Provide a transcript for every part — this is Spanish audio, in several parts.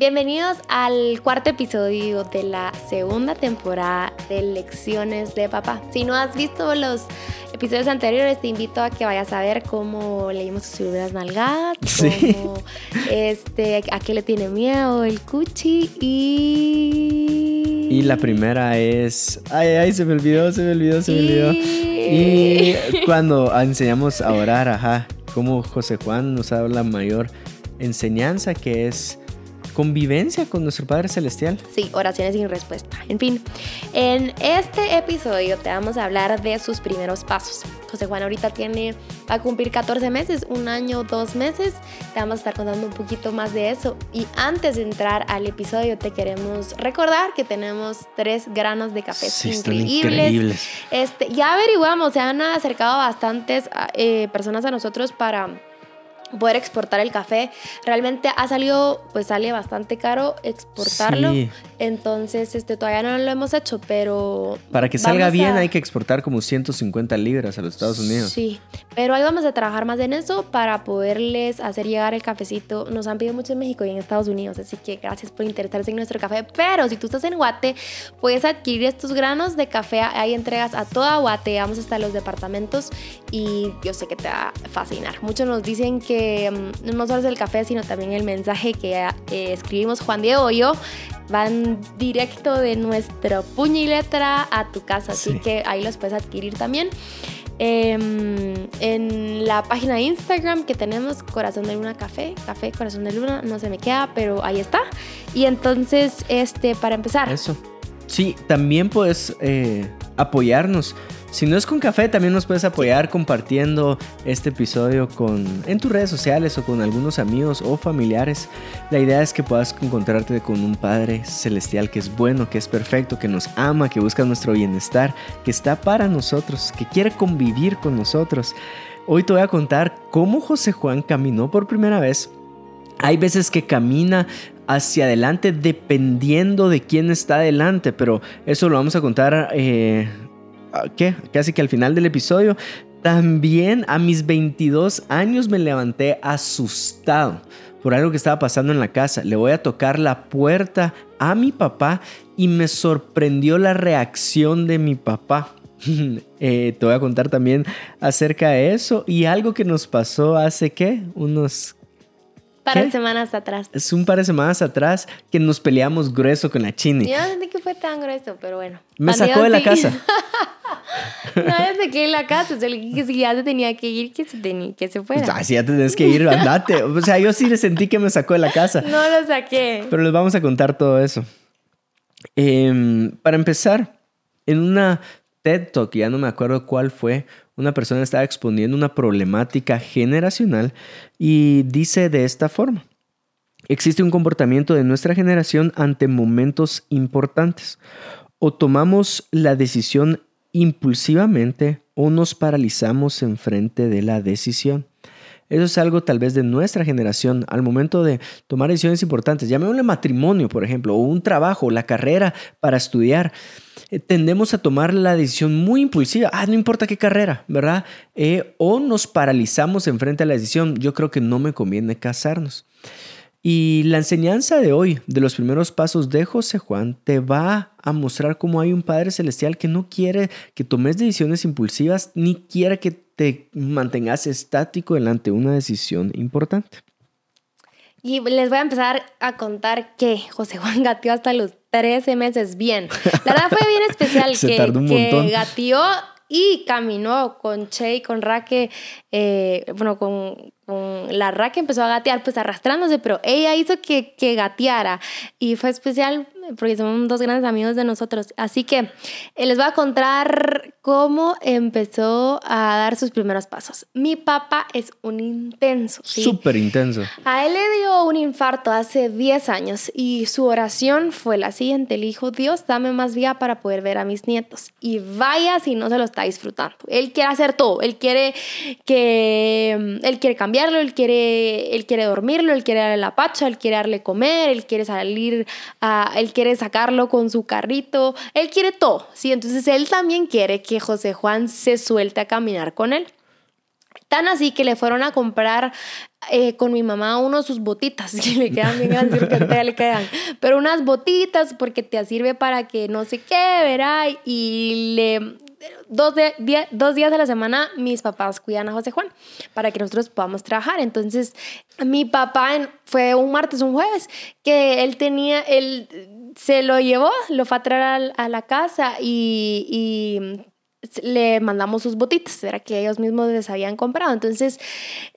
Bienvenidos al cuarto episodio de la segunda temporada de Lecciones de Papá. Si no has visto los episodios anteriores, te invito a que vayas a ver cómo leímos sus figuras nalgadas, cómo, este, a qué le tiene miedo el cuchi y... Y la primera es... Ay, ay, se me olvidó, se me olvidó, se me olvidó. Y cuando enseñamos a orar, ajá, como José Juan nos da la mayor enseñanza que es convivencia con nuestro Padre Celestial. Sí, oraciones sin respuesta. En fin, en este episodio te vamos a hablar de sus primeros pasos. José Juan ahorita tiene, va a cumplir 14 meses, un año, dos meses. Te vamos a estar contando un poquito más de eso. Y antes de entrar al episodio, te queremos recordar que tenemos tres granos de café Sí, increíbles. increíbles. Este, ya averiguamos, se han acercado bastantes eh, personas a nosotros para poder exportar el café. Realmente ha salido, pues sale bastante caro exportarlo. Sí. Entonces, este, todavía no lo hemos hecho, pero... Para que salga bien a- hay que exportar como 150 libras a los Estados Unidos. Sí, pero ahí vamos a trabajar más en eso para poderles hacer llegar el cafecito. Nos han pedido mucho en México y en Estados Unidos, así que gracias por interesarse en nuestro café. Pero si tú estás en Guate, puedes adquirir estos granos de café. Hay entregas a toda Guate, vamos hasta los departamentos y yo sé que te va a fascinar. Muchos nos dicen que mm, no solo es el café, sino también el mensaje que eh, escribimos Juan Diego y yo van directo de nuestro puño y letra a tu casa, así Sí. que ahí los puedes adquirir también. Em, en la página de Instagram que tenemos Corazón de Luna Café, Café Corazón de Luna, no se me queda, pero ahí está. Y entonces, este, para empezar, Eso. Sí, también puedes eh, apoyarnos. Si no es con café, también nos puedes apoyar compartiendo este episodio con, en tus redes sociales o con algunos amigos o familiares. La idea es que puedas encontrarte con un Padre Celestial que es bueno, que es perfecto, que nos ama, que busca nuestro bienestar, que está para nosotros, que quiere convivir con nosotros. Hoy te voy a contar cómo José Juan caminó por primera vez hay veces que camina hacia adelante dependiendo de quién está adelante, pero eso lo vamos a contar, eh, ¿a ¿qué? Casi que al final del episodio. También a mis 22 años me levanté asustado por algo que estaba pasando en la casa. Le voy a tocar la puerta a mi papá y me sorprendió la reacción de mi papá. Eh, te voy a contar también acerca de eso y algo que nos pasó hace qué, unos para ¿qué? semanas atrás. es un par de semanas atrás que nos peleamos grueso con la Chini. Yo no sentí que fue tan grueso, pero bueno. Me sacó de la sí. casa. no, ya se quedé en la casa, o sea, que si ya se tenía que ir, que se, tenía, que se fuera. Pues, ah, si ya te tienes que ir, andate. O sea, yo sí le sentí que me sacó de la casa. No lo saqué. Pero les vamos a contar todo eso. Em, para empezar, en una TED Talk, ya no me acuerdo cuál fue, una persona estaba exponiendo una problemática generacional y dice de esta forma. Existe un comportamiento de nuestra generación ante momentos importantes. O tomamos la decisión impulsivamente o nos paralizamos en frente de la decisión. Eso es algo tal vez de nuestra generación al momento de tomar decisiones importantes. Llamémosle matrimonio, por ejemplo, o un trabajo, la carrera para estudiar. Eh, tendemos a tomar la decisión muy impulsiva. Ah, no importa qué carrera, ¿verdad? Eh, o nos paralizamos en frente a la decisión. Yo creo que no me conviene casarnos. Y la enseñanza de hoy, de los primeros pasos de José Juan, te va a mostrar cómo hay un Padre Celestial que no quiere que tomes decisiones impulsivas ni quiere que te mantengas estático delante de una decisión importante. Y les voy a empezar a contar que José Juan gateó hasta los 13 meses bien. La verdad fue bien especial que, que gateó y caminó con Che y con Raque, eh, bueno, con, con la Raque empezó a gatear pues arrastrándose, pero ella hizo que, que gateara. Y fue especial porque son dos grandes amigos de nosotros. Así que eh, les voy a contar cómo empezó a dar sus primeros pasos. Mi papá es un intenso. ¿sí? Súper intenso. A él le dio un infarto hace 10 años y su oración fue la siguiente. Le dijo, Dios, dame más vida para poder ver a mis nietos. Y vaya si no se lo está disfrutando. Él quiere hacer todo. Él quiere que... Él quiere cambiarlo, él quiere, él quiere dormirlo, él quiere darle la pacha, él quiere darle comer, él quiere salir, a, él quiere sacarlo con su carrito. Él quiere todo, ¿sí? Entonces él también quiere que José Juan se suelte a caminar con él. Tan así que le fueron a comprar eh, con mi mamá uno sus botitas, que le quedan bien grandes, a le quedan, pero unas botitas porque te sirve para que no sé qué, verá, y le dos, de, dos días de la semana mis papás cuidan a José Juan para que nosotros podamos trabajar. Entonces, mi papá fue un martes, un jueves, que él tenía, él se lo llevó, lo fue a traer a, la casa y, y le mandamos sus botitas, era que ellos mismos les habían comprado. Entonces,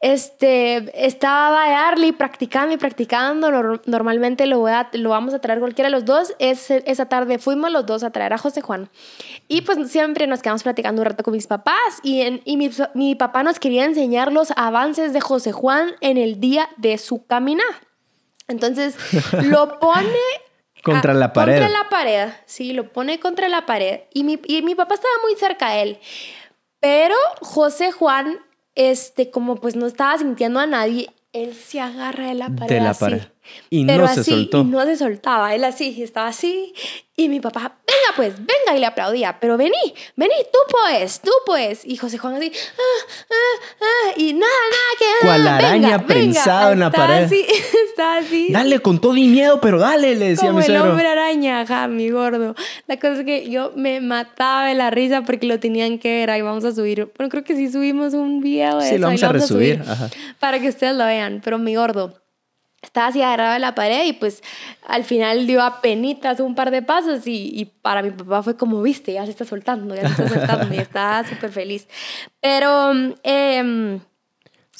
este, estaba Arlie practicando y practicando. Normalmente lo, voy a, lo vamos a traer cualquiera de los dos. Es, esa tarde fuimos los dos a traer a José Juan. Y pues siempre nos quedamos platicando un rato con mis papás. Y, en, y mi, mi papá nos quería enseñar los avances de José Juan en el día de su caminada. Entonces, lo pone contra la pared. Contra la pared, sí, lo pone contra la pared. Y mi, y mi papá estaba muy cerca de él. Pero José Juan, este, como pues no estaba sintiendo a nadie, él se agarra de la pared. De la pared. Y no se soltó. Y no se soltaba. Él así, estaba así. Y mi papá, venga pues, venga. Y le aplaudía. Pero vení, vení, tú puedes, tú puedes. Y José Juan así, ah, ah, ah, y nada, nada, que. Cual araña prensado en la pared. Así, está así. Dale con todo y miedo, pero dale, le decía Como mi suegro. el hombre araña, ajá, mi gordo. La cosa es que yo me mataba de la risa porque lo tenían que ver. Ahí vamos a subir. Bueno, creo que sí subimos un video de sí, lo vamos a resubir. Ajá. Para que ustedes lo vean. Pero mi gordo estaba así agarrado a la pared y pues al final dio a penitas un par de pasos y, y, para mi papá fue como, viste, ya se está soltando, ya se está soltando y estaba súper feliz. Pero eh,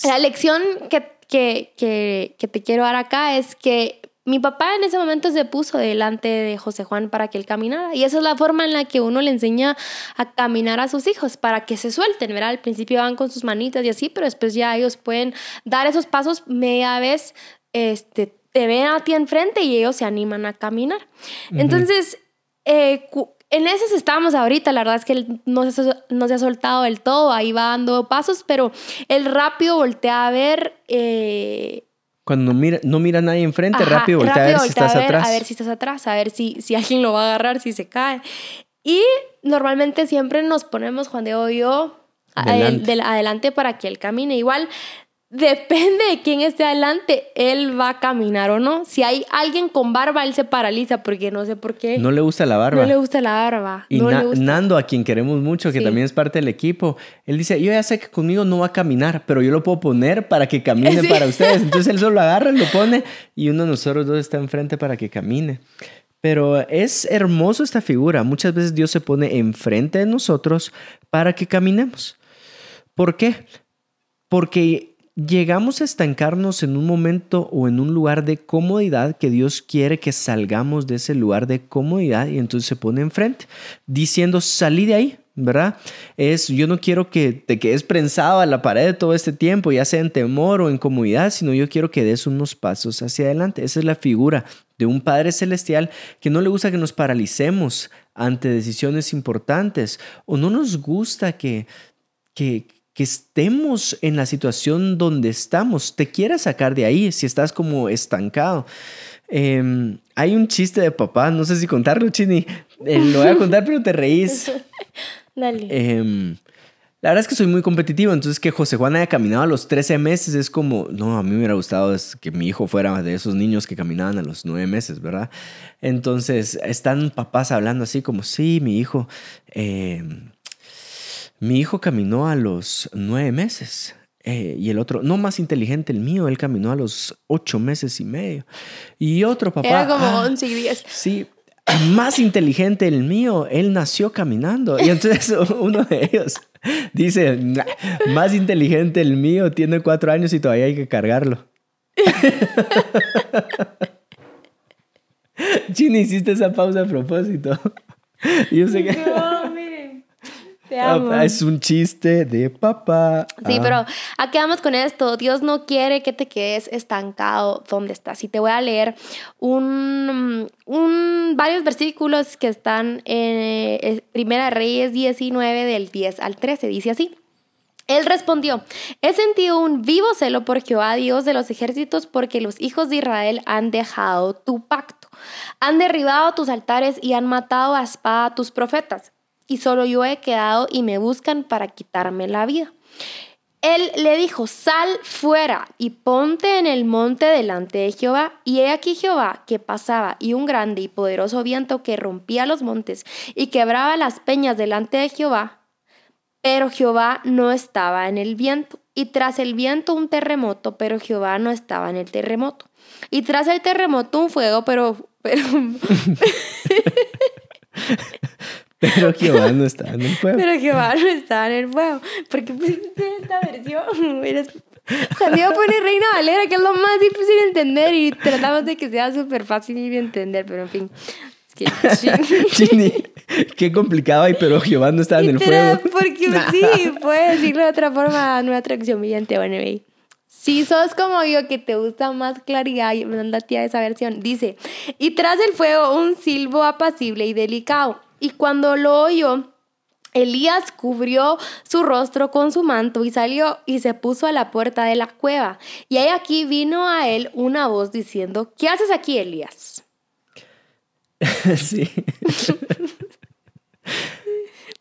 la lección que, que, que, que te quiero dar acá es que mi papá en ese momento se puso delante de José Juan para que él caminara. Y esa es la forma en la que uno le enseña a caminar a sus hijos, para que se suelten, ¿verdad? Al principio van con sus manitas y así, pero después ya ellos pueden dar esos pasos media vez este, te ven a ti enfrente y ellos se animan a caminar. Entonces, eh, en ese estamos ahorita, la verdad es que él no se, no se ha soltado del todo, ahí va dando pasos, pero él rápido voltea a ver... Eh, cuando no mira, no mira a nadie enfrente, rápido voltea a ver si estás atrás. A ver si estás atrás, a ver si, si alguien lo va a agarrar, si se cae. Y normalmente siempre nos ponemos, Juan de yo, adelante para que él camine. Igual depende de quién esté adelante, él va a caminar o no. Si hay alguien con barba, él se paraliza porque no sé por qué. No le gusta la barba. No le gusta la barba. Y Nando, a quien queremos mucho, que también es parte del equipo, él dice, yo ya sé que conmigo no va a caminar, pero yo lo puedo poner para que camine para ustedes. Entonces él solo agarra, lo pone y uno de nosotros dos está enfrente para que camine. Pero es hermoso esta figura. Muchas veces Dios se pone enfrente de nosotros para que caminemos. ¿Por qué? Porque llegamos a estancarnos en un momento o en un lugar de comodidad que Dios quiere que salgamos de ese lugar de comodidad y entonces se pone enfrente diciendo salí de ahí. ¿Verdad? Es, yo no quiero que te quedes prensado a la pared todo este tiempo, ya sea en temor o en comodidad, sino yo quiero que des unos pasos hacia adelante. Esa es la figura de un Padre Celestial que no le gusta que nos paralicemos ante decisiones importantes o no nos gusta que, que, que estemos en la situación donde estamos, te quiera sacar de ahí si estás como estancado. Em, hay un chiste de papá, no sé si contarlo, Chini. Eh, lo voy a contar, pero te reís. Dale. Em, la verdad es que soy muy competitivo, entonces que José Juan haya caminado a los 13 meses es como, no, a mí me hubiera gustado que mi hijo fuera de esos niños que caminaban a los 9 meses, ¿verdad? Entonces están papás hablando así como, sí, mi hijo... Eh, mi hijo caminó a los nueve meses. Eh, y el otro, no más inteligente el mío, él caminó a los ocho meses y medio. Y otro papá. Era como ah, once y diez. Sí, más inteligente el mío, él nació caminando. Y entonces uno de ellos dice, más inteligente el mío, tiene cuatro años y todavía hay que cargarlo. Chini, hiciste esa pausa a propósito. Yo sé que... Ah, es un chiste de papá. Sí, pero pero aquí vamos con esto. Dios no quiere que te quedes estancado donde estás. Y te voy a leer un, un varios versículos que están en eh, Primera Reyes 19 del 10 al 13. Dice así. Él respondió, he sentido un vivo celo por Jehová Dios de los ejércitos porque los hijos de Israel han dejado tu pacto, han derribado tus altares y han matado a espada a tus profetas y solo yo he quedado y me buscan para quitarme la vida. Él le dijo, sal fuera y ponte en el monte delante de Jehová. Y he aquí Jehová que pasaba y un grande y poderoso viento que rompía los montes y quebraba las peñas delante de Jehová. Pero Jehová no estaba en el viento. Y tras el viento un terremoto, pero Jehová no estaba en el terremoto. Y tras el terremoto un fuego, pero... pero Pero Jehová no estaba en el fuego. Pero Jehová no estaba en el fuego. Porque pues, esta versión. Cuando yo pone Reina Valera, que es lo más difícil de entender y tratamos de que sea súper fácil de entender, pero en fin. Es que, Chini, qué complicado hay, pero Jehová no estaba en el fuego. Porque sí, puede decirlo de otra forma, nueva traducción brillante, bueno, si sos como yo que te gusta más claridad, mandate a esa versión. Dice, y tras el fuego un silbo apacible y delicado y cuando lo oyó, Elías cubrió su rostro con su manto y salió y se puso a la puerta de la cueva. Y ahí aquí vino a él una voz diciendo, ¿qué haces aquí, Elías? Sí.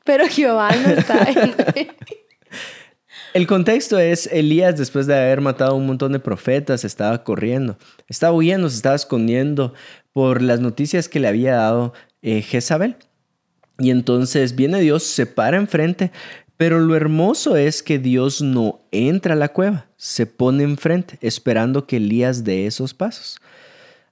Pero Jehová no está en El contexto es, Elías después de haber matado a un montón de profetas estaba corriendo, estaba huyendo, se estaba escondiendo por las noticias que le había dado eh, Jezabel. Y entonces viene Dios, se para enfrente, pero lo hermoso es que Dios no entra a la cueva, se pone enfrente, esperando que Elías dé esos pasos.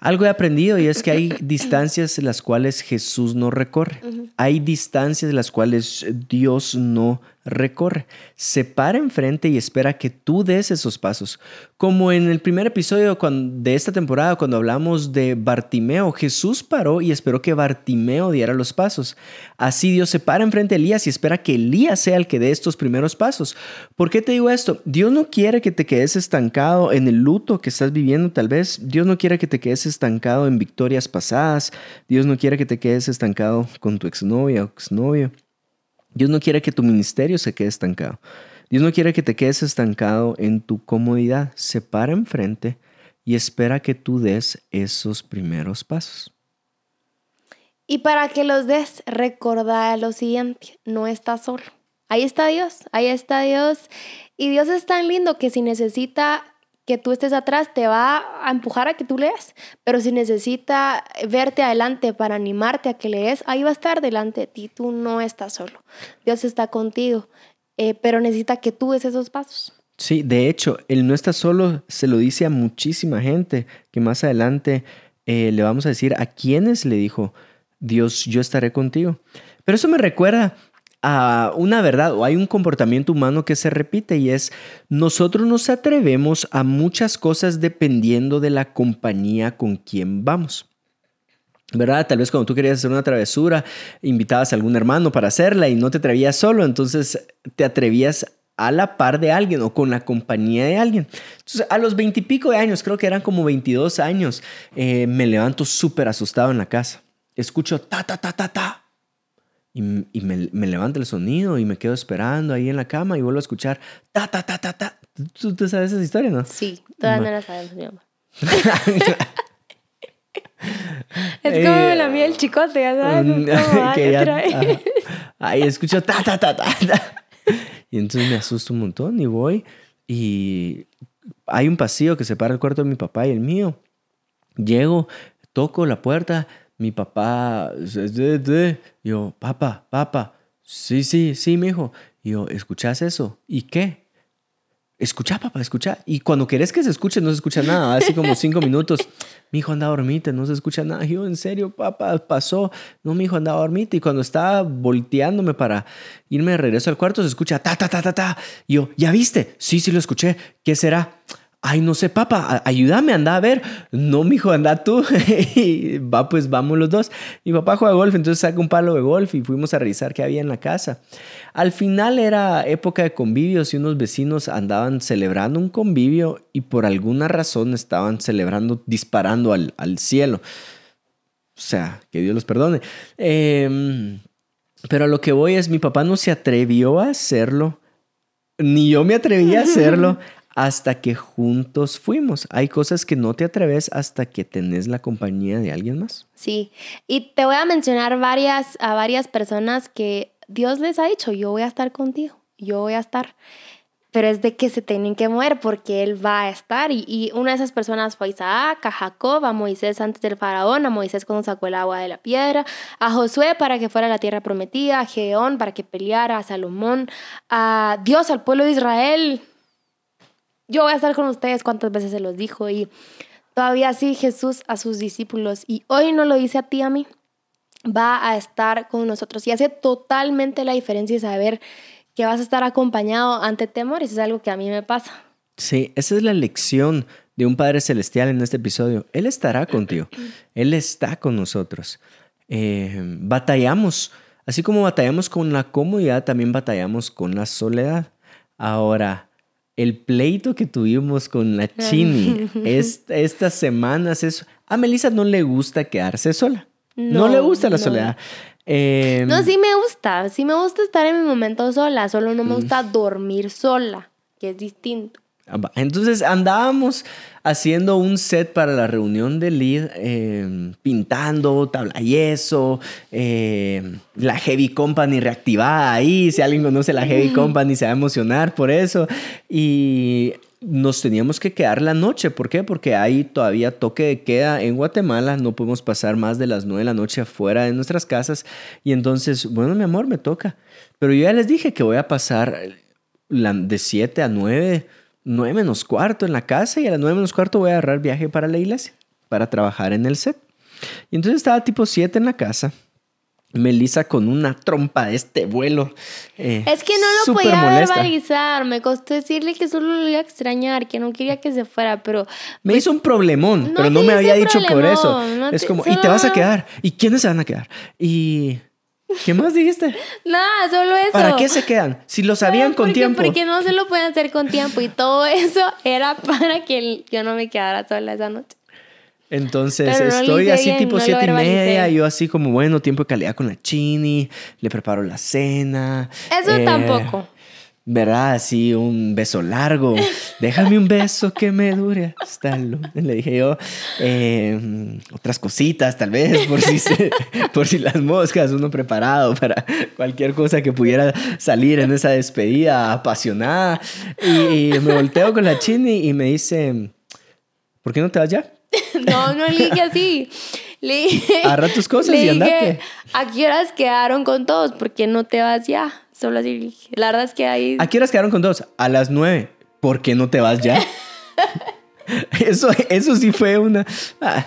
Algo he aprendido y es que hay distancias en las cuales Jesús no recorre. Hay distancias en las cuales Dios no recorre. Se para enfrente y espera que tú des esos pasos. Como en el primer episodio de esta temporada, cuando hablamos de Bartimeo, Jesús paró y esperó que Bartimeo diera los pasos. Así Dios se para enfrente de Elías y espera que Elías sea el que dé estos primeros pasos. ¿Por qué te digo esto? Dios no quiere que te quedes estancado en el luto que estás viviendo tal vez. Dios no quiere que te quedes estancado en victorias pasadas. Dios no quiere que te quedes estancado con tu exnovia o exnovio. Dios no quiere que tu ministerio se quede estancado. Dios no quiere que te quedes estancado en tu comodidad. Se para enfrente y espera que tú des esos primeros pasos. Y para que los des, recordar lo siguiente, no estás solo. Ahí está Dios, ahí está Dios. Y Dios es tan lindo que si necesita que tú estés atrás te va a empujar a que tú leas, pero si necesita verte adelante para animarte a que lees, ahí va a estar delante de ti, tú no estás solo, Dios está contigo, eh, pero necesita que tú des esos pasos. Sí, de hecho, Él no está solo, se lo dice a muchísima gente, que más adelante eh, le vamos a decir a quienes le dijo, Dios, yo estaré contigo. Pero eso me recuerda a una verdad o hay un comportamiento humano que se repite y es nosotros nos atrevemos a muchas cosas dependiendo de la compañía con quien vamos. ¿Verdad? Tal vez cuando tú querías hacer una travesura, invitabas a algún hermano para hacerla y no te atrevías solo, entonces te atrevías a la par de alguien o con la compañía de alguien. Entonces, a los veintipico de años, creo que eran como 22 años, eh, me levanto súper asustado en la casa. Escucho ta, ta, ta, ta, ta y, me, me, levanta el sonido y me quedo esperando ahí en la cama y vuelvo a escuchar ta, ta, ta, ta, ta. ¿Tú, tú sabes esa historia, no? Sí, todas no la sabemos, mi mamá. es como la mía el chicote, ya sabes. Que ya, ahí escucho ta, ta, ta, ta, ta. Y entonces me asusto un montón y voy y hay un pasillo que separa el cuarto de mi papá y el mío. Llego, toco la puerta mi papá, yo, papá, papá, sí, sí, sí, mi hijo. yo, ¿escuchas eso? ¿Y qué? Escucha, papá, escucha. Y cuando querés que se escuche, no se escucha nada. Así como cinco minutos. Mi hijo anda dormite, no se escucha nada. yo, en serio, papá, pasó. No, mi hijo anda dormite. Y cuando estaba volteándome para irme de regreso al cuarto, se escucha ta, ta, ta, ta, ta. Y yo, ¿ya viste? Sí, sí lo escuché. ¿Qué será? Ay, no sé, papá, ayúdame, anda a ver. No, mijo, anda tú. y va, pues vamos los dos. Mi papá juega golf, entonces saca un palo de golf y fuimos a revisar qué había en la casa. Al final era época de convivios y unos vecinos andaban celebrando un convivio y por alguna razón estaban celebrando, disparando al, al cielo. O sea, que Dios los perdone. Em, pero a lo que voy es, mi papá no se atrevió a hacerlo, ni yo me atreví a hacerlo hasta que juntos fuimos. Hay cosas que no te atreves hasta que tenés la compañía de alguien más. Sí, y te voy a mencionar varias, a varias personas que Dios les ha dicho, yo voy a estar contigo, yo voy a estar. pero es de que se tienen que mover porque él va a estar. Y, una de esas personas fue Isaac, a Jacob, a Moisés antes del faraón, a Moisés cuando sacó el agua de la piedra, a Josué para que fuera a la tierra prometida, a Gedeón para que peleara, a Salomón, a Dios, al pueblo de Israel. Yo voy a estar con ustedes cuántas veces se los dijo y todavía sí Jesús a sus discípulos y hoy no lo dice a ti, a mí, va a estar con nosotros y hace totalmente la diferencia saber que vas a estar acompañado ante temores, es algo que a mí me pasa. Sí, esa es la lección de un Padre Celestial en este episodio. Él estará contigo, Él está con nosotros. Eh, batallamos, así como batallamos con la comodidad, también batallamos con la soledad. Ahora, el pleito que tuvimos con la Chini estas semanas es... A Melissa no le gusta quedarse sola. No, le gusta la soledad. Em, no, sí me gusta, sí me gusta estar en mi momento sola, solo no me gusta dormir sola, que es distinto. Ah, entonces andábamos haciendo un set para la reunión de lead, em, pintando tabla yeso, em, la Heavy Company reactivada ahí. Si alguien conoce la Heavy Company se va a emocionar por eso. Y nos teníamos que quedar la noche. ¿Por qué? Porque hay todavía toque de queda en Guatemala. No podemos pasar más de las nueve de la noche afuera de nuestras casas. Y entonces, bueno, mi amor, me toca. Pero yo ya les dije que voy a pasar de siete a nueve, nueve menos cuarto en la casa y a las nueve menos cuarto voy a agarrar viaje para la iglesia, para trabajar en el set. Y entonces estaba tipo siete en la casa Melissa con una trompa de este vuelo. Eh, es que no lo podía verbalizar. Me costó decirle que solo lo iba a extrañar, que no quería que se fuera, pero. Me hizo un problemón, pero no me había dicho por eso. es como, y te vas a quedar. ¿Y quiénes se van a quedar? Y. ¿Qué más dijiste? Nada, solo eso. ¿Para qué se quedan? Si lo sabían con tiempo. Porque no se lo pueden hacer con tiempo y todo eso era para que yo no me quedara sola esa noche. Entonces estoy así tipo siete y media, yo así como, bueno, tiempo de calidad con la chini, le preparo la cena. Eso eh, tampoco. ¿Verdad? Así un beso largo. Déjame un beso que me dure hasta el Le dije yo, em, otras cositas tal vez, por si, por si las moscas, uno preparado para cualquier cosa que pudiera salir en esa despedida apasionada. Y, me volteo con la chini y me dice, ¿por qué no te vas ya? no, no le dije así. Le dije. Agarra tus cosas y andate. ¿A qué horas quedaron con todos? ¿Por qué no te vas ya? Solo así La verdad es que ahí. ¿A qué horas quedaron con todos? A las nueve. ¿Por qué no te vas ya? eso, eso sí fue una. Ah.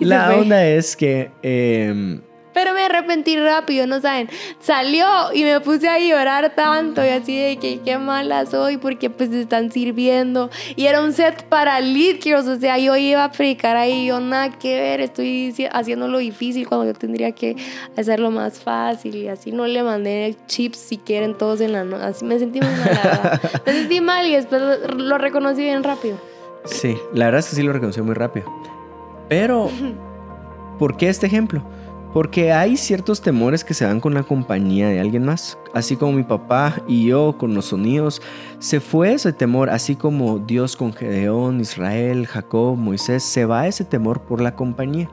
La onda es que em, pero me arrepentí rápido, ¿no saben? Salió y me puse a llorar tanto y así de que qué mala soy porque pues están sirviendo. Y era un set para litros, o sea, yo iba a predicar ahí, yo nada que ver, estoy haciendo lo difícil cuando yo tendría que hacerlo más fácil y así no le mandé chips si quieren todos en la noche. Así me sentí mal, Me sentí mal y después lo reconocí bien rápido. Sí, la verdad es que sí lo reconocí muy rápido. Pero, ¿por qué este ejemplo? Porque hay ciertos temores que se dan con la compañía de alguien más. Así como mi papá y yo con los sonidos, se fue ese temor, así como Dios con Gedeón, Israel, Jacob, Moisés, se va ese temor por la compañía.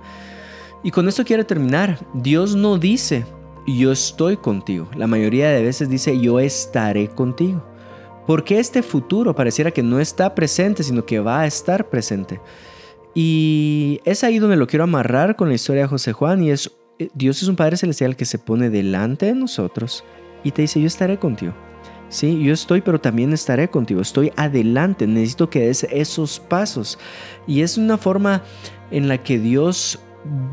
Y con esto quiero terminar. Dios no dice, yo estoy contigo. La mayoría de veces dice, yo estaré contigo. Porque este futuro pareciera que no está presente, sino que va a estar presente. Y es ahí donde lo quiero amarrar con la historia de José Juan y es Dios es un Padre Celestial que se pone delante de nosotros y te dice, yo estaré contigo. Sí, yo estoy, pero también estaré contigo. Estoy adelante. Necesito que des esos pasos. Y es una forma en la que Dios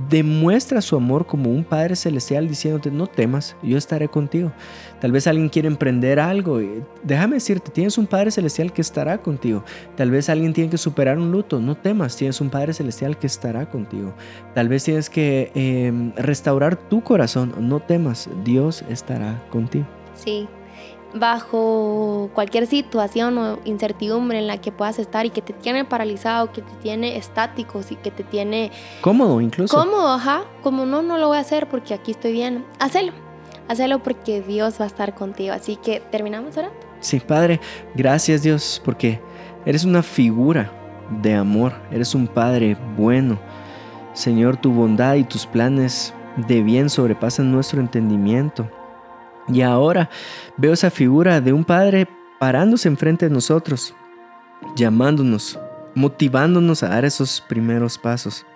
demuestra su amor como un Padre Celestial diciéndote, no temas, yo estaré contigo. Tal vez alguien quiere emprender algo. Déjame decirte, tienes un Padre Celestial que estará contigo. Tal vez alguien tiene que superar un luto. No temas, tienes un Padre Celestial que estará contigo. Tal vez tienes que em, restaurar tu corazón. No temas, Dios estará contigo. Sí, bajo cualquier situación o incertidumbre en la que puedas estar y que te tiene paralizado, que te tiene estático y que te tiene... Cómodo incluso. Cómodo, ajá. Como no, no lo voy a hacer porque aquí estoy bien. Hacelo. Hacelo porque Dios va a estar contigo. Así que terminamos ahora. Sí, Padre, gracias Dios porque eres una figura de amor. Eres un Padre bueno. Señor, tu bondad y tus planes de bien sobrepasan nuestro entendimiento. Y ahora veo esa figura de un padre parándose enfrente de nosotros, llamándonos, motivándonos a dar esos primeros pasos.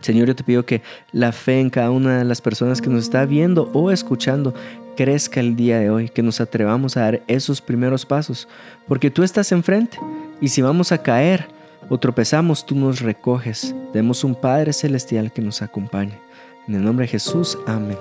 Señor, yo te pido que la fe en cada una de las personas que nos está viendo o escuchando crezca el día de hoy, que nos atrevamos a dar esos primeros pasos, porque tú estás enfrente y si vamos a caer o tropezamos, tú nos recoges. Demos un Padre Celestial que nos acompañe. En el nombre de Jesús, amén.